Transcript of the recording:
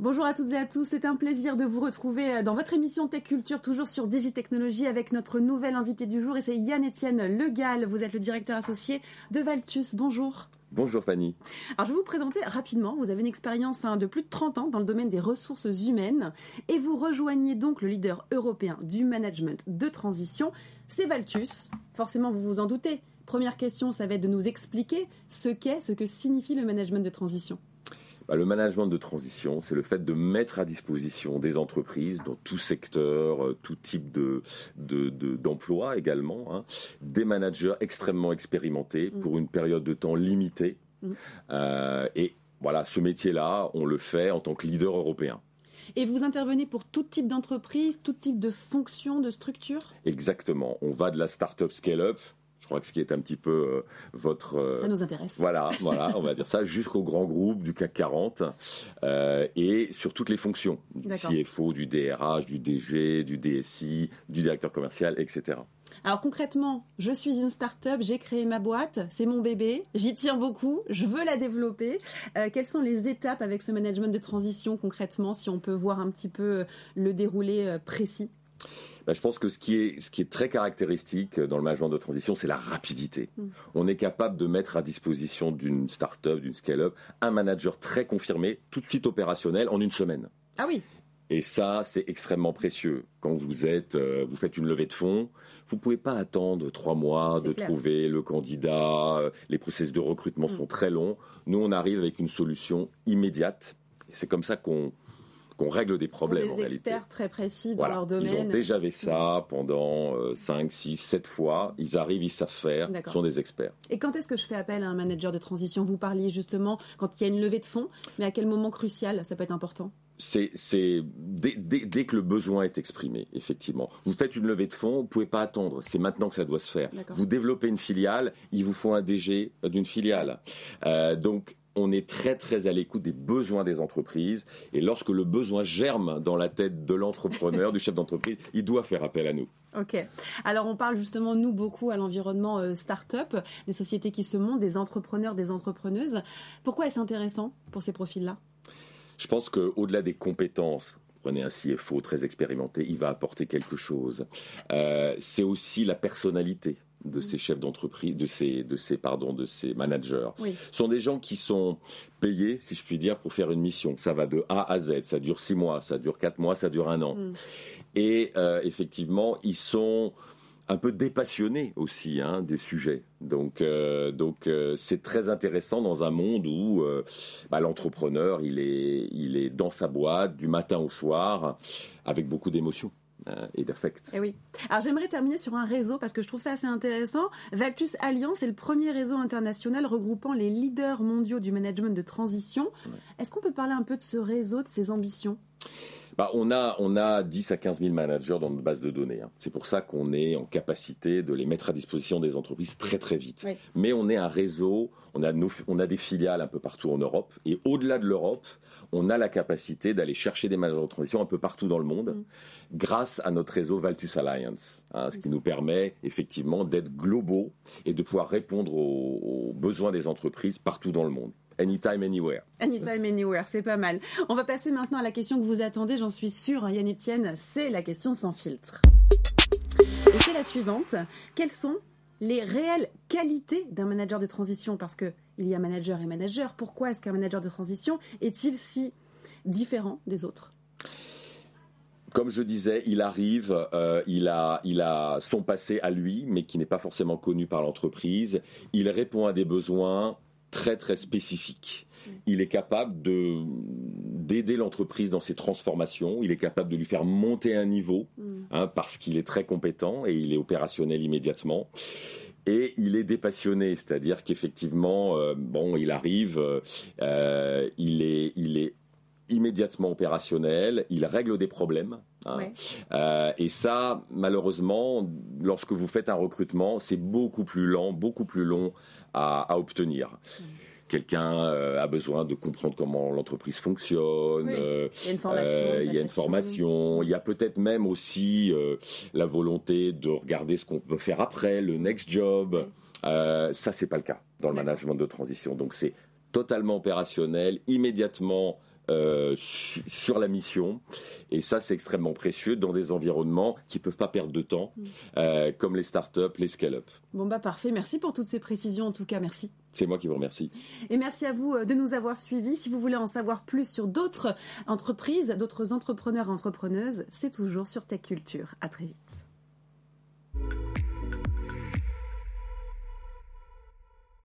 Bonjour à toutes et à tous, c'est un plaisir de vous retrouver euh, dans votre émission Tech Culture, toujours sur Digitechnologie, avec notre nouvel invité du jour, et c'est Yann-Étienne Legal. Vous êtes le directeur associé de Valtus. Bonjour. Bonjour Fanny. Alors je vais vous présenter rapidement. Vous avez une expérience hein, de plus de 30 ans dans le domaine des ressources humaines et vous rejoignez donc le leader européen du management de transition, c'est Valtus. Forcément, vous vous en doutez. Première question, ça va être de nous expliquer ce qu'est, ce que signifie le management de transition. Bah, le management de transition, c'est le fait de mettre à disposition des entreprises dans tout secteur, euh, tout type de, d'emploi également, hein, des managers extrêmement expérimentés mm. pour une période de temps limitée. Mm. Euh, et voilà, ce métier-là, on le fait en tant que leader européen. Et vous intervenez pour tout type d'entreprise, tout type de fonction, de structure? Exactement. On va de la start-up scale-up crois que ce qui est un petit peu euh, votre... Euh, ça nous intéresse. Voilà, voilà, on va dire ça, jusqu'au grand groupe du CAC 40 euh, et sur toutes les fonctions, du CFO, du DRH, du DG, du DSI, du directeur commercial, etc. Alors concrètement, je suis une start-up, j'ai créé ma boîte, c'est mon bébé, j'y tiens beaucoup, je veux la développer. quelles sont les étapes avec ce management de transition concrètement, si on peut voir un petit peu le déroulé précis? Bah, je pense que ce qui, est, ce qui est très caractéristique dans le management de transition, c'est la rapidité. Mm. On est capable de mettre à disposition d'une start-up, d'une scale-up, un manager très confirmé, tout de suite opérationnel, en une semaine. Ah oui et ça, c'est extrêmement précieux. Quand vous êtes, euh, vous faites une levée de fonds, vous pouvez pas attendre trois mois de trouver le candidat. Euh, les processus de recrutement mm. sont très longs. Nous, on arrive avec une solution immédiate. C'est comme ça qu'on qu'on règle des problèmes. Ce sont des experts très précis dans leur domaine. Ils ont déjà fait ça pendant 5, 6, 7 fois. Ils arrivent, ils savent faire. Ce sont des experts. Et quand est-ce que je fais appel à un manager de transition? Vous parliez justement quand il y a une levée de fonds, mais à quel moment crucial ça peut être important? C'est dès, dès, que le besoin est exprimé, effectivement. Vous faites une levée de fonds, vous pouvez pas attendre. C'est maintenant que ça doit se faire. Vous développez une filiale, il vous faut un DG d'une filiale. Euh, donc on est très très à l'écoute des besoins des entreprises et lorsque le besoin germe dans la tête de l'entrepreneur, du chef d'entreprise, il doit faire appel à nous. Ok. Alors on parle justement nous beaucoup à l'environnement euh, start-up, des sociétés qui se montent, des entrepreneurs, des entrepreneuses. Pourquoi est-ce intéressant pour ces profils-là? Je pense qu'au-delà des compétences, prenez un CFO très expérimenté, il va apporter quelque chose. Euh, c'est aussi la personnalité de ces chefs d'entreprise, de ces, de ces, pardon, de ces managers, sont des gens qui sont payés, si je puis dire, pour faire une mission. Ça va de A à Z, ça dure six mois, ça dure quatre mois, ça dure un an. Mm. Et euh, effectivement, ils sont un peu dépassionnés aussi hein, des sujets. Donc, euh, donc euh, c'est très intéressant dans un monde où bah, l'entrepreneur il est, il est dans sa boîte du matin au soir avec beaucoup d'émotions. Euh, et d'affect. Eh oui. Alors j'aimerais terminer sur un réseau parce que je trouve ça assez intéressant. Valtus Alliance est le premier réseau international regroupant les leaders mondiaux du management de transition. Est-ce qu'on peut parler un peu de ce réseau, de ses ambitions? Bah, on, a, on a 10 à 15 000 managers dans notre base de données. Hein. C'est pour ça qu'on est en capacité de les mettre à disposition des entreprises très très vite. Mais on est un réseau, on a, on a des filiales un peu partout en Europe. Et au-delà de l'Europe, on a la capacité d'aller chercher des managers de transition un peu partout dans le monde mm. grâce à notre réseau Valtus Alliance. Hein, ce qui nous permet effectivement d'être globaux et de pouvoir répondre aux besoins des entreprises partout dans le monde. Anytime, anywhere. Anytime, anywhere, c'est pas mal. On va passer maintenant à la question que vous attendez, j'en suis sûre, Yann Etienne, c'est la question sans filtre. Et c'est la suivante. Quelles sont les réelles qualités d'un manager de transition? Parce qu'il y a manager et manager. Pourquoi est-ce qu'un manager de transition est-il si différent des autres? Comme je disais, il arrive, euh, il, a, il a son passé à lui, mais qui n'est pas forcément connu par l'entreprise. Il répond à des besoins très très spécifique. Il est capable de d'aider l'entreprise dans ses transformations. Il est capable de lui faire monter un niveau mm. hein, parce qu'il est très compétent et il est opérationnel immédiatement. Et il est dépassionné, c'est-à-dire qu'effectivement, euh, bon, il arrive, euh, il est, il est immédiatement opérationnel, il règle des problèmes. Hein. Euh, et ça, malheureusement, lorsque vous faites un recrutement, c'est beaucoup plus lent, beaucoup plus long à, obtenir. Mm. Quelqu'un euh, a besoin de comprendre comment l'entreprise fonctionne. Euh, il y a une formation. il y a une formation. Il y a peut-être même aussi la volonté de regarder ce qu'on peut faire après, le next job. ça, c'est pas le cas dans le management de transition. Donc, c'est totalement opérationnel, immédiatement euh, sur la mission. Et ça, c'est extrêmement précieux dans des environnements qui peuvent pas perdre de temps, mm. euh, comme les startups, les scale-up. Bon bah parfait. Merci pour toutes ces précisions. En tout cas, merci. C'est moi qui vous remercie. Et merci à vous de nous avoir suivis. Si vous voulez en savoir plus sur d'autres entreprises, d'autres entrepreneurs et entrepreneuses, c'est toujours sur Tech Culture. À très vite.